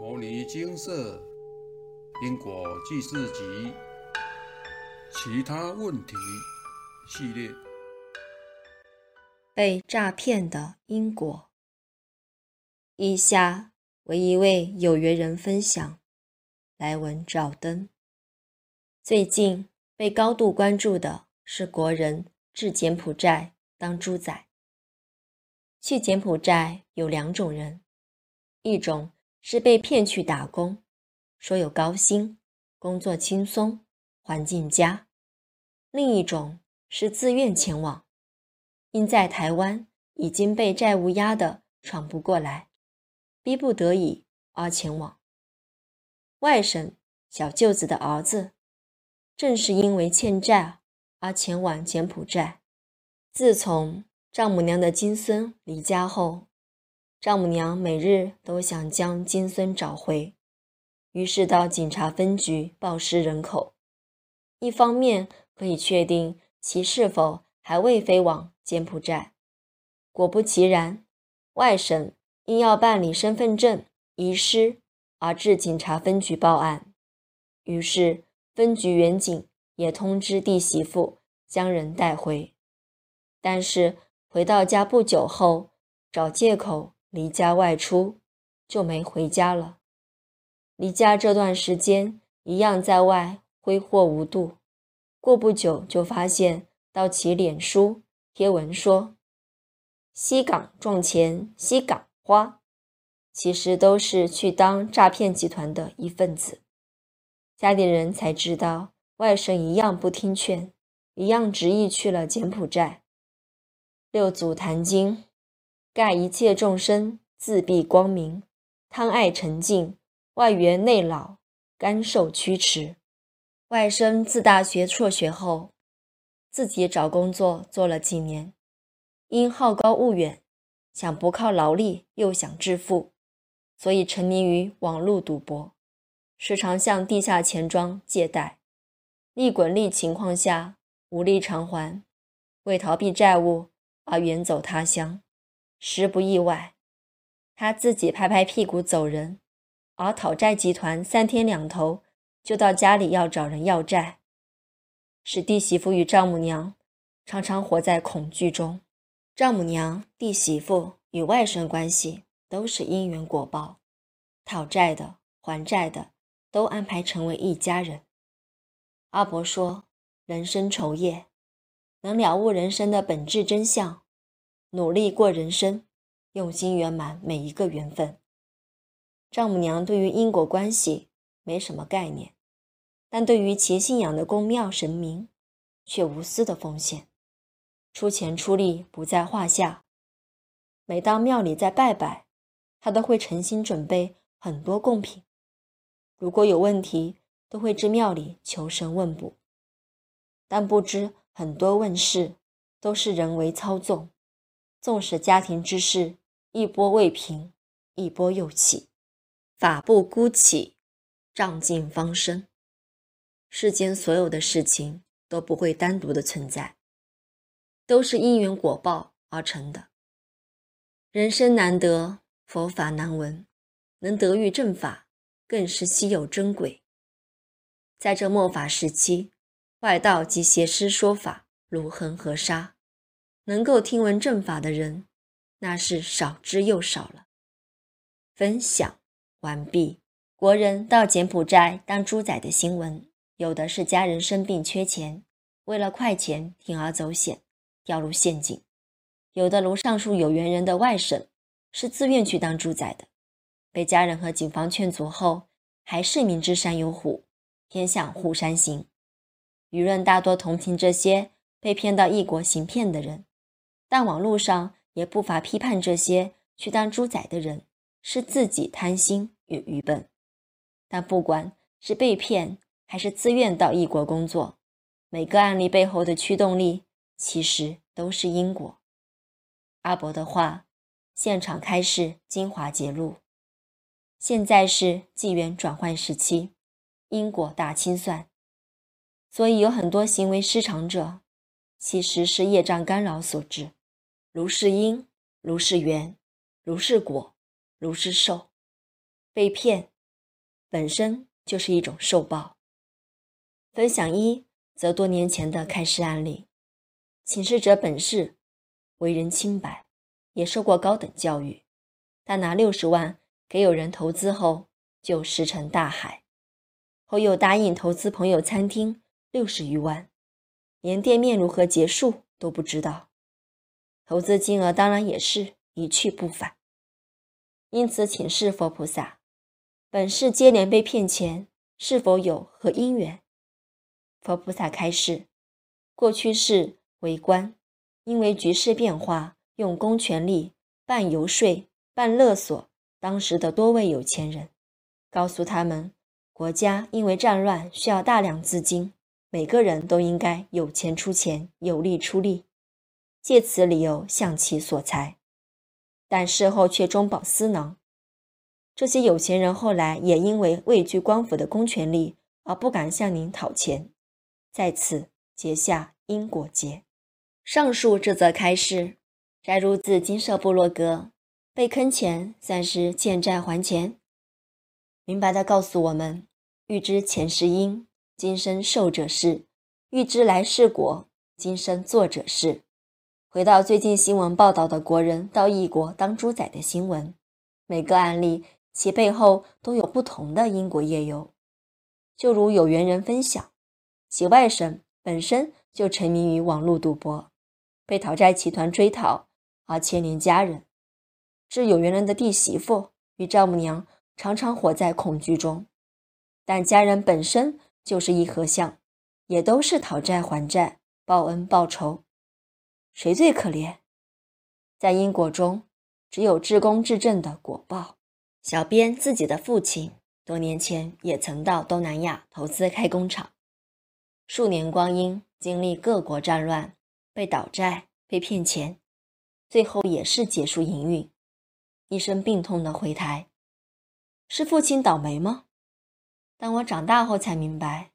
《摩尼金色因果记事集》其他问题系列：被诈骗的因果。以下为一位有缘人分享来文照灯。最近被高度关注的是国人至柬埔寨当猪仔。去柬埔寨有两种人，一种。是被骗去打工，说有高薪，工作轻松，环境佳；另一种是自愿前往，因在台湾已经被债务压得喘不过来，逼不得已而前往。外甥小舅子的儿子，正是因为欠债而前往柬埔寨。自从丈母娘的金孙离家后，丈母娘每日都想将金孙找回，于是到警察分局报失人口。一方面可以确定其是否还未飞往柬埔寨。果不其然，外甥因要办理身份证遗失而至警察分局报案。于是分局员警也通知弟媳妇将人带回。但是回到家不久后，找借口。离家外出就没回家了。离家这段时间一样在外挥霍无度。过不久就发现到其脸书贴文说：“西港赚钱，西港花。”其实都是去当诈骗集团的一份子。家里人才知道，外甥一样不听劝，一样执意去了柬埔寨。六祖坛经。盖一切众生自闭光明，贪爱沉静，外缘内老，甘受驱驰。外甥自大学辍学后，自己找工作做了几年，因好高骛远，想不靠劳力又想致富，所以沉迷于网络赌博，时常向地下钱庄借贷，利滚利情况下无力偿还，为逃避债务而远走他乡。实不意外，他自己拍拍屁股走人，而讨债集团三天两头就到家里要找人要债，使弟媳妇与丈母娘常常活在恐惧中。丈母娘、弟媳妇与外甥关系都是因缘果报，讨债的、还债的都安排成为一家人。阿伯说：“人生愁业，能了悟人生的本质真相。”努力过人生，用心圆满每一个缘分。丈母娘对于因果关系没什么概念，但对于其信仰的宫庙神明却无私的奉献，出钱出力不在话下。每当庙里在拜拜，她都会诚心准备很多贡品。如果有问题，都会至庙里求神问卜，但不知很多问事都是人为操纵。纵使家庭之事一波未平，一波又起，法不孤起，障尽方生。世间所有的事情都不会单独的存在，都是因缘果报而成的。人生难得，佛法难闻，能得遇正法，更是稀有珍贵。在这末法时期，外道及邪师说法如恒河沙。能够听闻正法的人，那是少之又少了。分享完毕。国人到柬埔寨当猪仔的新闻，有的是家人生病缺钱，为了快钱铤而走险，掉入陷阱；有的如上述有缘人的外甥，是自愿去当猪仔的，被家人和警方劝阻后，还是明知山有虎，偏向虎山行。舆论大多同情这些被骗到异国行骗的人。但网络上也不乏批判这些去当猪仔的人是自己贪心与愚笨。但不管是被骗还是自愿到异国工作，每个案例背后的驱动力其实都是因果。阿伯的话，现场开示精华揭露。现在是纪元转换时期，因果大清算，所以有很多行为失常者，其实是业障干扰所致。如是因，如是缘，如是果，如是受。被骗本身就是一种受报。分享一则多年前的开示案例，请示者本是为人清白，也受过高等教育，但拿六十万给有人投资后，就石沉大海。后又答应投资朋友餐厅六十余万，连店面如何结束都不知道，投资金额当然也是一去不返。因此，请示佛菩萨，本世接连被骗钱，是否有何因缘？佛菩萨开示：过去是为官，因为局势变化，用公权力办游说、办勒索当时的多位有钱人，告诉他们。国家因为战乱需要大量资金，每个人都应该有钱出钱，有力出力，借此理由向其索财，但事后却中饱私囊。这些有钱人后来也因为畏惧官府的公权力而不敢向您讨钱，在此结下因果结。上述这则开示摘入自金色部落格，被坑钱算是欠债还钱，明白的告诉我们。欲知前世因，今生受者是；欲知来世果，今生作者是。回到最近新闻报道的国人到异国当猪仔的新闻，每个案例其背后都有不同的因果业由。就如有缘人分享，其外甥本身就沉迷于网络赌博，被讨债集团追讨而牵连家人，致有缘人的弟媳妇与丈母娘常常活在恐惧中。但家人本身就是一合相，也都是讨债还债、报恩报仇，谁最可怜？在因果中，只有至公至正的果报。小编自己的父亲多年前也曾到东南亚投资开工厂，数年光阴，经历各国战乱，被倒债、被骗钱，最后也是结束营运，一身病痛的回台。是父亲倒霉吗？当我长大后才明白，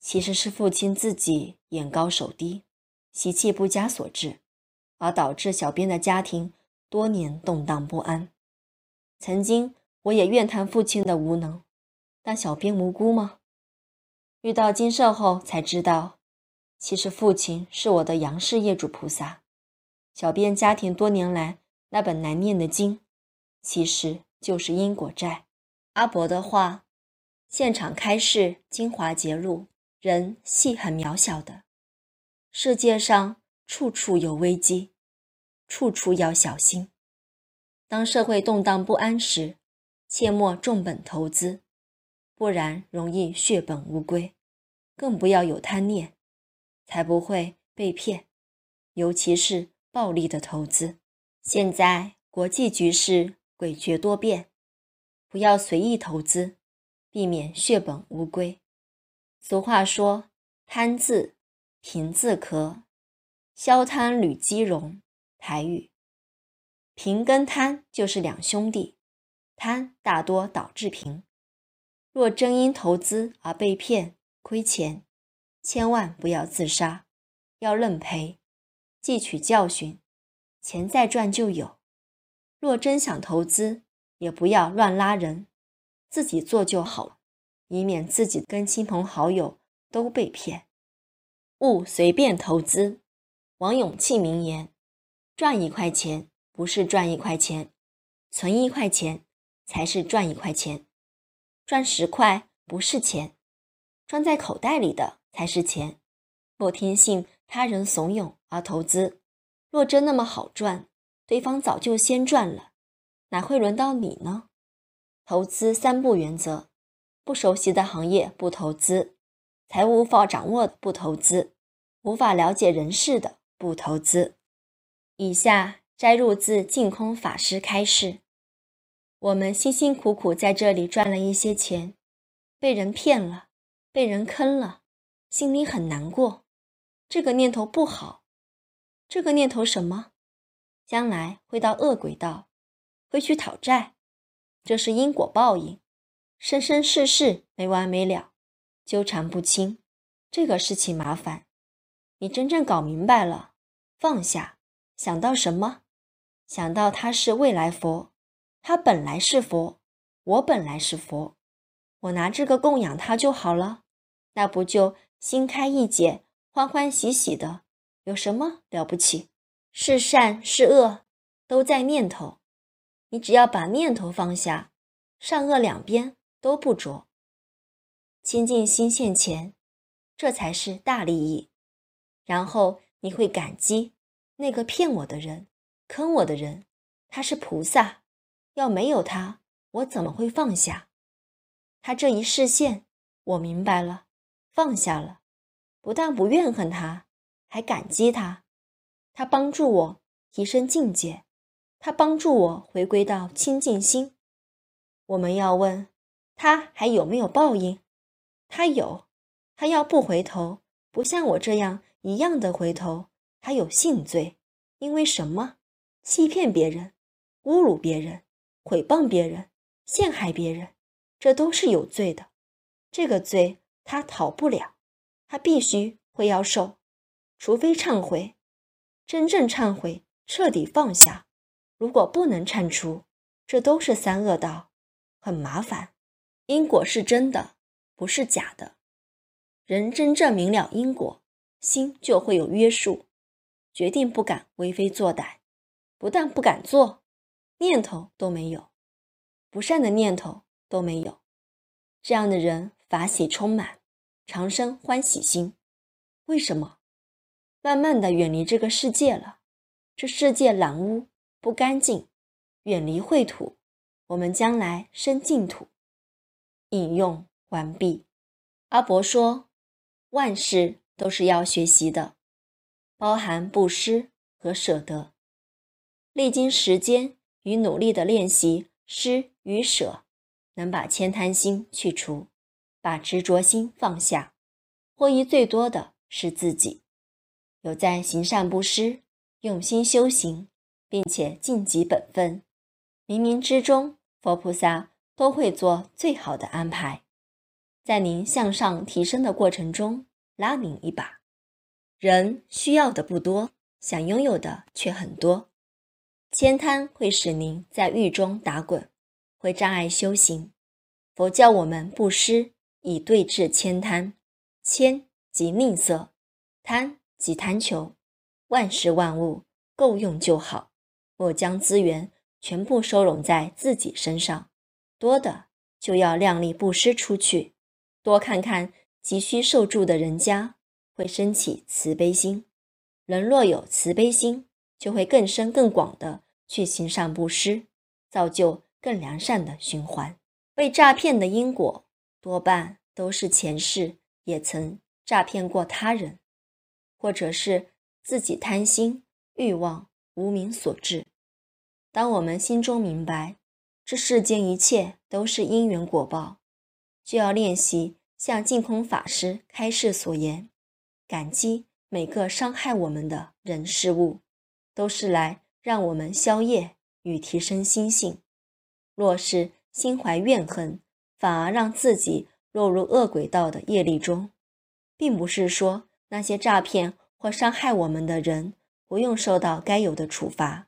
其实是父亲自己眼高手低、习气不佳所致，而导致小编的家庭多年动荡不安。曾经我也怨叹父亲的无能，但小编无辜吗？遇到金寿后才知道，其实父亲是我的杨氏业主菩萨。小编家庭多年来那本难念的经，其实就是因果债。阿伯的话。现场开示精华节录：人系很渺小的，世界上处处有危机，处处要小心。当社会动荡不安时，切莫重本投资，不然容易血本无归。更不要有贪念，才不会被骗。尤其是暴利的投资。现在国际局势诡谲多变，不要随意投资。避免血本无归。俗话说：“贪字贫字壳，消贪履积荣。”台语，贫跟贪就是两兄弟，贪大多导致贫。若真因投资而被骗亏钱，千万不要自杀，要认赔，汲取教训，钱再赚就有。若真想投资，也不要乱拉人。自己做就好了，以免自己跟亲朋好友都被骗。勿随便投资。王永庆名言：赚一块钱不是赚一块钱，存一块钱才是赚一块钱。赚十块不是钱，装在口袋里的才是钱。莫听信他人怂恿而投资，若真那么好赚，对方早就先赚了，哪会轮到你呢？投资三不原则：不熟悉的行业不投资，财务无法掌握的不投资，无法了解人事的不投资。以下摘录自净空法师开示：我们辛辛苦苦在这里赚了一些钱，被人骗了，被人坑了，心里很难过。这个念头不好，这个念头什么？将来会到恶鬼道，会去讨债。这是因果报应，生生世世没完没了，纠缠不清。这个事情麻烦，你真正搞明白了，放下，想到什么？想到他是未来佛，他本来是佛，我本来是佛，我拿这个供养他就好了，那不就心开意解、欢欢喜喜的？有什么了不起？是善是恶，都在念头。你只要把念头放下，善恶两边都不着。清净心现前，这才是大利益。然后你会感激那个骗我的人、坑我的人，他是菩萨。要没有他，我怎么会放下？他这一视线，我明白了，放下了，不但不怨恨他，还感激他。他帮助我提升境界，他帮助我回归到清净心。我们要问他还有没有报应？他有，他要不回头，不像我这样一样的回头，他有性罪。因为什么？欺骗别人，侮辱别人，毁谤别人，陷害别人。这都是有罪的，这个罪他逃不了，他必须会要受，除非忏悔，真正忏悔，彻底放下。如果不能忏除，这都是三恶道，很麻烦。因果是真的，不是假的。人真正明了因果，心就会有约束，决定不敢为非作歹，不但不敢做，念头都没有，不善的念头。都没有，这样的人法喜充满，长生欢喜心。为什么？慢慢的远离这个世界了，这世界染污不干净，远离秽土，我们将来生净土。引用完毕。阿伯说，万事都是要学习的，包含布施和舍得，历经时间与努力的练习，施与舍。能把悭贪心去除，把执着心放下，获益最多的是自己。有在行善布施、用心修行，并且尽己本分，冥冥之中，佛菩萨都会做最好的安排，在您向上提升的过程中拉您一把。人需要的不多，想拥有的却很多。悭贪会使您在狱中打滚。会障碍修行。佛教我们布施，以对治悭贪。悭即吝啬，贪即贪求。万事万物够用就好，莫将资源全部收拢在自己身上。多的就要量力布施出去。多看看急需受助的人家，会升起慈悲心。人若有慈悲心，就会更深更广的去行善布施，造就。更良善的循环，被诈骗的因果多半都是前世也曾诈骗过他人，或者是自己贪心、欲望、无名所致。当我们心中明白这世间一切都是因缘果报，就要练习像净空法师开示所言，感激每个伤害我们的人事物，都是来让我们消业与提升心性。若是心怀怨恨，反而让自己落入恶轨道的业力中，并不是说那些诈骗或伤害我们的人不用受到该有的处罚，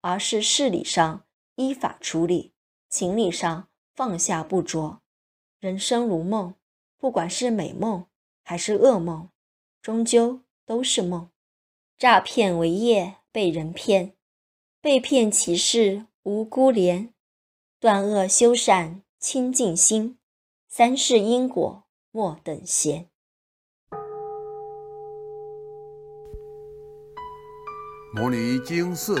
而是事理上依法处理，情理上放下不着。人生如梦，不管是美梦还是噩梦，终究都是梦。诈骗为业，被人骗，被骗其事无辜怜。断恶修善清净心，三世因果莫等闲。摩尼经四，